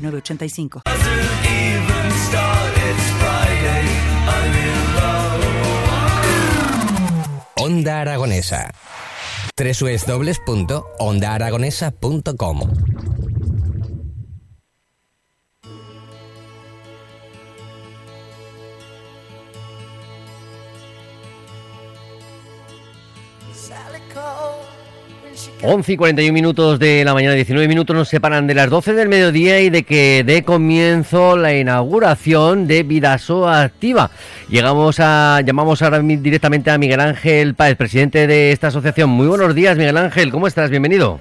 985. Onda Aragonesa. www.ondaaragonesa.com 11 y 41 minutos de la mañana, 19 minutos nos separan de las 12 del mediodía y de que dé comienzo la inauguración de Vidasoa Activa. Llegamos a, llamamos ahora directamente a Miguel Ángel Páez, presidente de esta asociación. Muy buenos días, Miguel Ángel, ¿cómo estás? Bienvenido.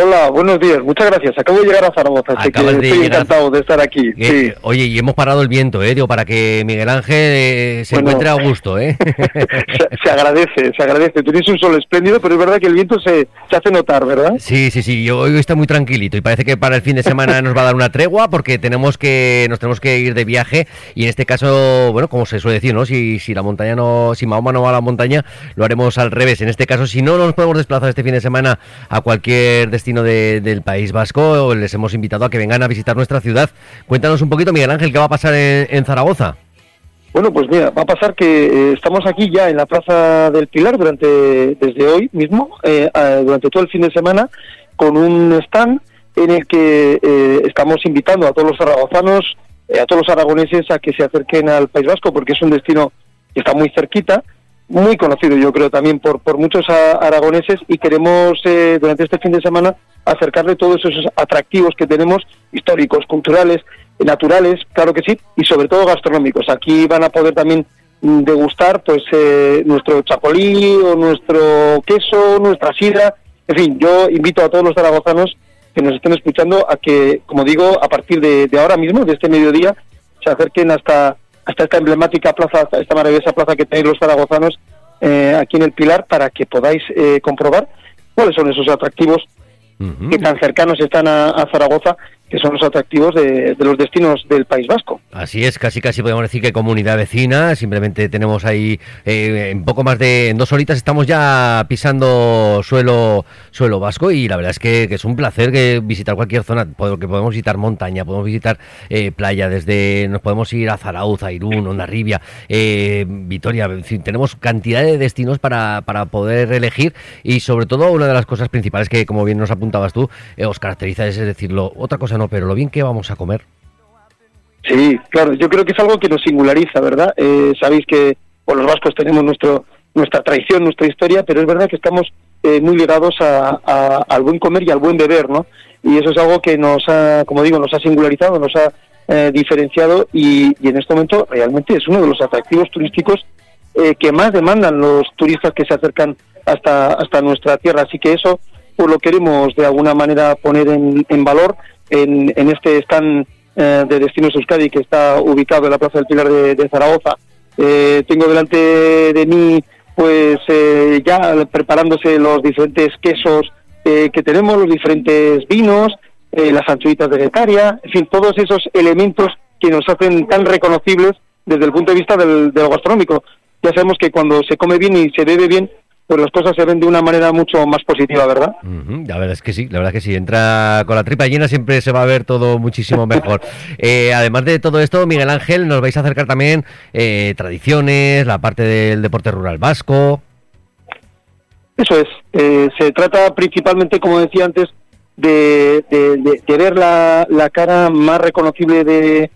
Hola, buenos días, muchas gracias. Acabo de llegar a Zaragoza, así que estoy encantado de estar aquí. Eh, oye, y hemos parado el viento, ¿eh? Digo, para que Miguel Ángel eh, se encuentre a gusto, ¿eh? se, agradece, se agradece. Tenéis un sol espléndido, pero es verdad que el viento se, se hace notar, ¿verdad? Sí, sí, sí. Yo, hoy está muy tranquilito y parece que para el fin de semana nos va a dar una tregua porque tenemos que nos tenemos que ir de viaje y en este caso, bueno, como se suele decir, ¿no? Si, si la montaña no, si Mahoma no va a la montaña, lo haremos al revés. En este caso, si no nos podemos desplazar este fin de semana a cualquier destino del País Vasco. Les hemos invitado a que vengan a visitar nuestra ciudad. Cuéntanos un poquito, Miguel Ángel, qué va a pasar en, Zaragoza. Bueno, pues mira, va a pasar que eh, estamos aquí ya en la Plaza del Pilar durante desde hoy mismo, eh, durante todo el fin de semana, con un stand en el que eh, estamos invitando a todos los zaragozanos, a todos los aragoneses a que se acerquen al País Vasco, porque es un destino que está muy cerquita muy conocido yo creo también por, por muchos aragoneses y queremos eh, durante este fin de semana acercarle todos esos atractivos que tenemos históricos, culturales, naturales, claro que sí, y sobre todo gastronómicos. Aquí van a poder también mm, degustar pues eh, nuestro chapolí o nuestro queso, nuestra sidra, en fin, yo invito a todos los zaragozanos que nos estén escuchando a que, como digo, a partir de, de ahora mismo, de este mediodía, se acerquen hasta hasta esta emblemática plaza, esta maravillosa plaza que tenéis los zaragozanos eh, aquí en el Pilar para que podáis eh, comprobar cuáles son esos atractivos que tan cercanos están a, Zaragoza, que son los atractivos de, los destinos del País Vasco. Así es, casi casi podemos decir que comunidad vecina, simplemente tenemos ahí eh, en poco más de en dos horitas estamos ya pisando suelo suelo vasco y la verdad es que, es un placer que visitar cualquier zona, porque podemos visitar montaña, podemos visitar eh, playa, desde nos podemos ir a Zarauz, a Irún, Ondarribia, eh, Vitoria, en fin, tenemos cantidad de destinos para, para poder elegir y sobre todo una de las cosas principales que como bien nos apunta apuntabas tú, eh, os caracteriza es decirlo, otra cosa no, pero lo bien que vamos a comer. Sí, claro, yo creo que es algo que nos singulariza, ¿verdad? Eh, sabéis que los vascos tenemos nuestro nuestra tradición, nuestra historia, pero es verdad que estamos eh, muy ligados a, al buen comer y al buen beber, ¿no? Y eso es algo que nos ha, como digo, nos ha singularizado, nos ha diferenciado y, y, en este momento realmente es uno de los atractivos turísticos que más demandan los turistas que se acercan hasta, hasta nuestra tierra. Así que eso pues lo queremos de alguna manera poner en, valor en, este stand eh, de Destinos Euskadi que está ubicado en la Plaza del Pilar de, Zaragoza. Eh, tengo delante de mí pues eh, ya preparándose los diferentes quesos que tenemos, los diferentes vinos, las anchoitas de Getaria, en fin, todos esos elementos que nos hacen tan reconocibles desde el punto de vista del, del gastronómico. Ya sabemos que cuando se come bien y se bebe bien, pues las cosas se ven de una manera mucho más positiva, ¿verdad? la verdad es que sí, la verdad que sí. Entra con la tripa llena siempre se va a ver todo muchísimo mejor. Eh, además de todo esto, Miguel Ángel, nos vais a acercar también eh, tradiciones, la parte del deporte rural vasco. Eso es. Eh, se trata principalmente, como decía antes, de, ver la, cara más reconocible de,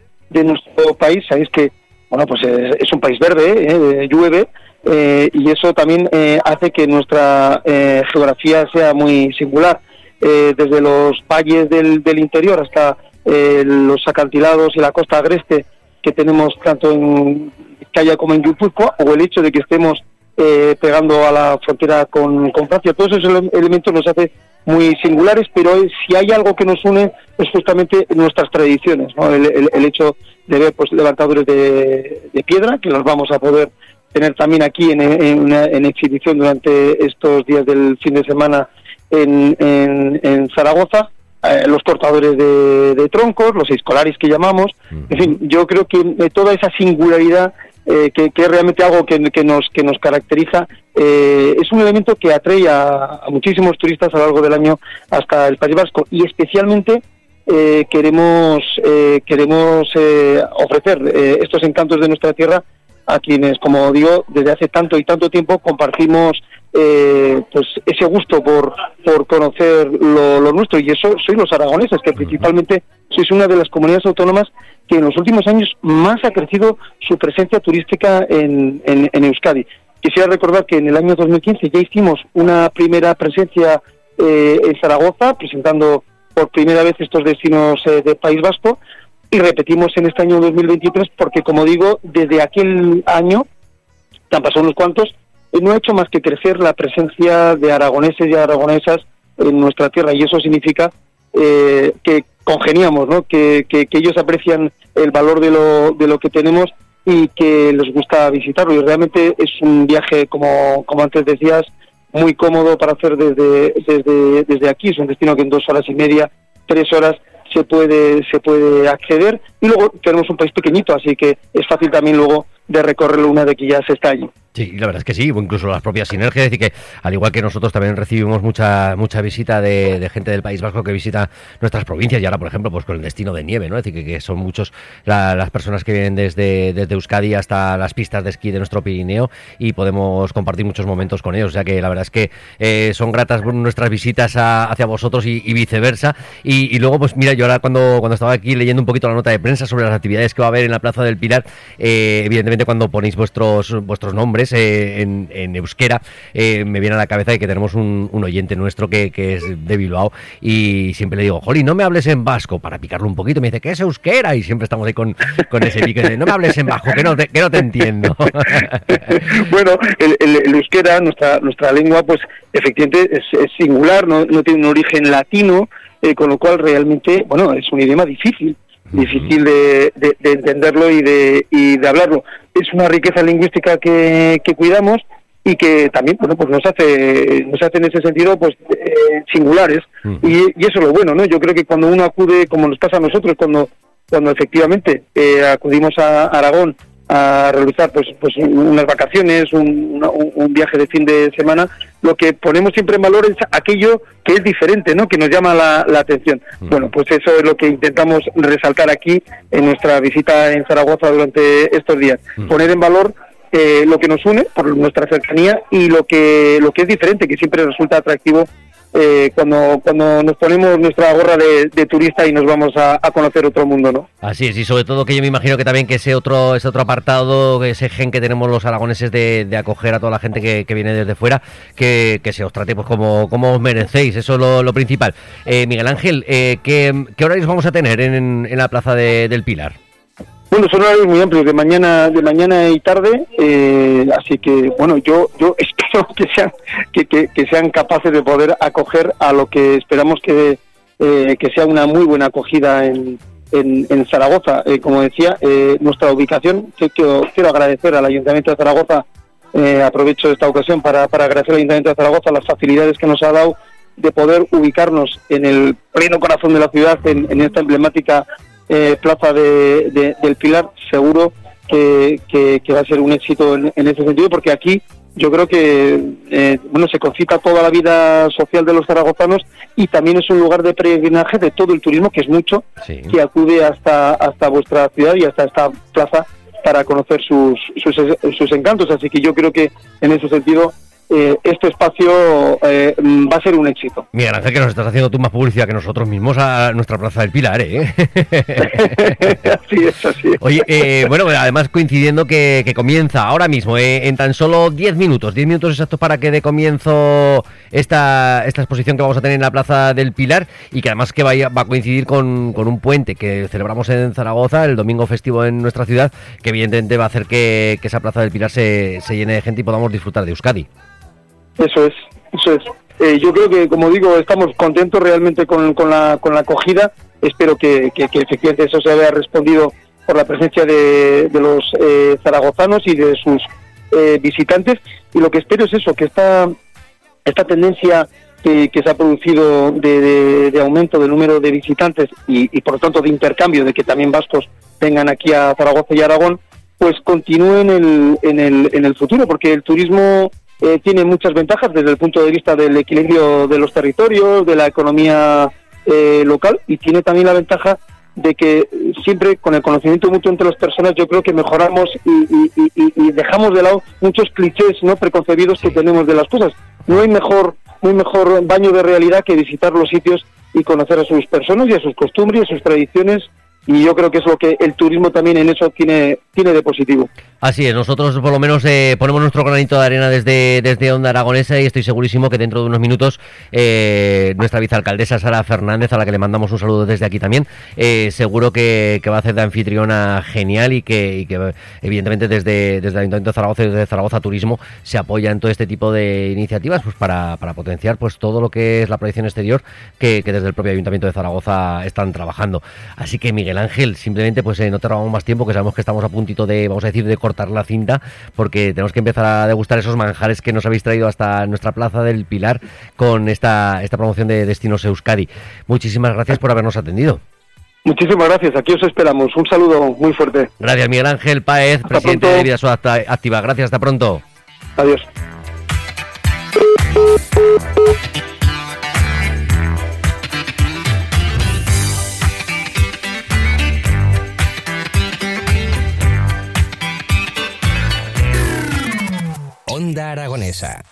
nuestro país. Sabéis que, bueno, pues es, un país verde, llueve eh, y eso también eh, hace que nuestra eh, geografía sea muy singular. desde los valles del, interior hasta los acantilados y la costa agreste que tenemos tanto en Vizcaya como en Guipúzcoa, o el hecho de que estemos pegando a la frontera con, Francia, todos esos elementos nos hace muy singulares, pero si hay algo que nos une es justamente nuestras tradiciones, ¿no? el, hecho de ver pues levantadores de, piedra, que los vamos a poder tener también aquí en, en, exhibición durante estos días del fin de semana en, en Zaragoza, eh, los cortadores de, troncos, los escolares que llamamos, en fin, yo creo que eh, toda esa singularidad eh, que, es realmente algo que, nos que nos caracteriza es un elemento que atrae a, muchísimos turistas a lo largo del año hasta el País Vasco. Y especialmente queremos queremos ofrecer estos encantos de nuestra tierra a quienes, como digo, desde hace tanto y tanto tiempo compartimos eh, pues ese gusto por, por conocer lo, nuestro y eso soy los aragoneses, que principalmente sois una de las comunidades autónomas que en los últimos años más ha crecido su presencia turística en, en, Euskadi. Quisiera recordar que en el año 2015 ya hicimos una primera presencia eh, en Zaragoza, presentando por primera vez estos destinos eh, del País Vasco, y repetimos en este año 2023 porque, como digo, desde aquel año, que han pasado unos cuantos, no ha hecho más que crecer la presencia de aragoneses y aragonesas en nuestra tierra y eso significa eh, que congeniamos, ¿no? Que, que, ellos aprecian el valor de lo, de lo que tenemos y que les gusta visitarlo. Y realmente es un viaje, como, como antes decías, muy cómodo para hacer desde, desde, desde aquí. Es un destino que en dos horas y media, tres horas, se puede, se puede acceder. Y luego tenemos un país pequeñito, así que es fácil también luego de recorrerlo una vez que ya se está allí. Sí, la verdad es que sí, incluso las propias sinergias, es decir, que al igual que nosotros también recibimos mucha mucha visita de, gente del País Vasco que visita nuestras provincias y ahora, por ejemplo, pues con el destino de nieve, ¿no? Es decir, que, son muchos las personas que vienen desde, desde Euskadi hasta las pistas de esquí de nuestro Pirineo y podemos compartir muchos momentos con ellos, o sea que la verdad es que eh, son gratas nuestras visitas hacia vosotros y, viceversa. Y, luego, pues mira, yo ahora cuando, cuando estaba aquí leyendo un poquito la nota de prensa sobre las actividades que va a haber en la Plaza del Pilar, eh, evidentemente cuando ponéis vuestros, vuestros nombres, eh, en, euskera, eh, me viene a la cabeza que tenemos un, oyente nuestro que, es de Bilbao y siempre le digo, Joli, no me hables en vasco, para picarlo un poquito, me dice, ¿qué es euskera? Y siempre estamos ahí con, con ese pique no me hables en vasco, que no te, que no te entiendo. bueno, el, euskera, nuestra, nuestra lengua, pues efectivamente es, singular, no, tiene un origen latino, eh, con lo cual realmente, bueno, es un idioma difícil difícil de, entenderlo y de, y de hablarlo. Es una riqueza lingüística que, que cuidamos y que también bueno pues nos hace nos hace en ese sentido pues eh, singulares. Y, y, eso es lo bueno no yo creo que cuando uno acude como nos pasa a nosotros cuando cuando efectivamente eh, acudimos a Aragón a realizar pues, pues unas vacaciones, un, un, viaje de fin de semana, lo que ponemos siempre en valor es aquello que es diferente, ¿no? que nos llama la, atención. Bueno, pues eso es lo que intentamos resaltar aquí en nuestra visita en Zaragoza durante estos días. Poner en valor eh, lo que nos une por nuestra cercanía y lo que, lo que es diferente, que siempre resulta atractivo eh, cuando, cuando nos ponemos nuestra gorra de, turista y nos vamos a, conocer otro mundo, ¿no? Así es, y sobre todo que yo me imagino que también que ese otro, ese otro apartado, ese gen que tenemos los aragoneses de, acoger a toda la gente que, viene desde fuera, que, se os trate pues como, como os merecéis, eso es lo, principal. Eh, Miguel Ángel, eh, ¿qué, ¿qué, horarios vamos a tener en, en la plaza del Pilar? Bueno, son horarios muy amplios, de mañana, de mañana y tarde, eh, así que bueno, yo, yo espero que sean, que, que, sean capaces de poder acoger a lo que esperamos que, eh, que sea una muy buena acogida en, en, Zaragoza. Eh, como decía, nuestra ubicación, que, quiero agradecer al Ayuntamiento de Zaragoza, aprovecho esta ocasión para, para agradecer al Ayuntamiento de Zaragoza las facilidades que nos ha dado de poder ubicarnos en el pleno corazón de la ciudad, en, en esta emblemática eh, Plaza de, del Pilar, seguro que, va a ser un éxito en, ese sentido, porque aquí yo creo que eh, bueno se concita toda la vida social de los zaragozanos y también es un lugar de peregrinaje de todo el turismo, que es mucho, que acude hasta, hasta vuestra ciudad y hasta esta plaza para conocer sus, sus, sus encantos. Así que yo creo que en ese sentido eh, este espacio eh, va a ser un éxito. Mira, Ángel, que nos estás haciendo tú más publicidad que nosotros mismos a nuestra Plaza del Pilar, ¿eh? así es, así Oye, eh, bueno, además coincidiendo que, comienza ahora mismo, en tan solo 10 minutos, 10 minutos exactos para que dé comienzo esta, esta exposición que vamos a tener en la Plaza del Pilar y que además que vaya, va a coincidir con, un puente que celebramos en Zaragoza, el domingo festivo en nuestra ciudad, que evidentemente va a hacer que, esa Plaza del Pilar se, se llene de gente y podamos disfrutar de Euskadi. Eso es, eso es. eh, yo creo que, como digo, estamos contentos realmente con, la, con la acogida. Espero que, que, efectivamente eso se haya respondido por la presencia de, de los eh, zaragozanos y de sus eh, visitantes. Y lo que espero es eso, que esta, esta tendencia que, se ha producido de, de, aumento del número de visitantes y, y, por lo tanto de intercambio, de que también vascos vengan aquí a Zaragoza y Aragón, pues continúe en el, en el, en el futuro, porque el turismo eh, tiene muchas ventajas desde el punto de vista del equilibrio de los territorios, de la economía eh, local y tiene también la ventaja de que siempre con el conocimiento mutuo entre las personas yo creo que mejoramos y, dejamos de lado muchos clichés no preconcebidos que tenemos de las cosas. No hay mejor, muy mejor baño de realidad que visitar los sitios y conocer a sus personas y a sus costumbres, a sus tradiciones y yo creo que es lo que el turismo también en eso tiene, tiene de positivo. Así es, nosotros por lo menos eh, ponemos nuestro granito de arena desde, desde Onda Aragonesa y estoy segurísimo que dentro de unos minutos eh, nuestra vicealcaldesa Sara Fernández, a la que le mandamos un saludo desde aquí también, eh, seguro que, va a hacer de anfitriona genial y que, evidentemente desde, desde el Ayuntamiento de Zaragoza y desde Zaragoza Turismo se apoya en todo este tipo de iniciativas pues para, para potenciar pues todo lo que es la proyección exterior que, que desde el propio Ayuntamiento de Zaragoza están trabajando. Así que Miguel Ángel, simplemente pues no te robamos más tiempo, que sabemos que estamos a puntito de, vamos a decir, de cortar la cinta, porque tenemos que empezar a degustar esos manjares que nos habéis traído hasta nuestra plaza del Pilar con esta, esta promoción de Destinos Euskadi. Muchísimas gracias por habernos atendido. Muchísimas gracias, aquí os esperamos. Un saludo muy fuerte. Gracias, Miguel Ángel Paez, presidente de Vida Activa. Gracias, hasta pronto. Adiós. Aragonesa.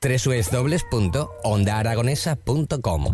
www.ondaaragonesa.com